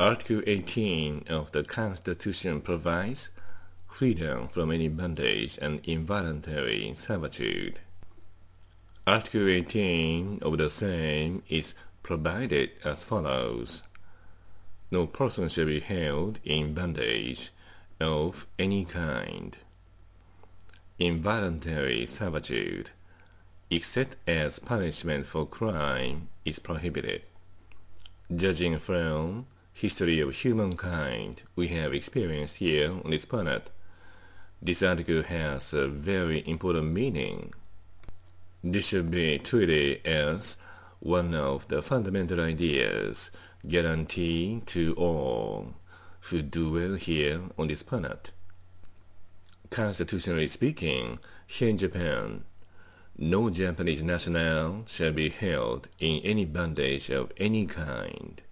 Article 18 of the Constitution provides freedom from any bondage and involuntary servitude. Article 18 of the same is provided as follows. No person shall be held in bondage of any kind. Involuntary servitude, except as punishment for crime, is prohibited. Judging from history of humankind we have experienced here on this planet, this article has a very important meaning. This should be treated as one of the fundamental ideas guaranteed to all who do well here on this planet. Constitutionally speaking, here in Japan, no Japanese national shall be held in any bondage of any kind.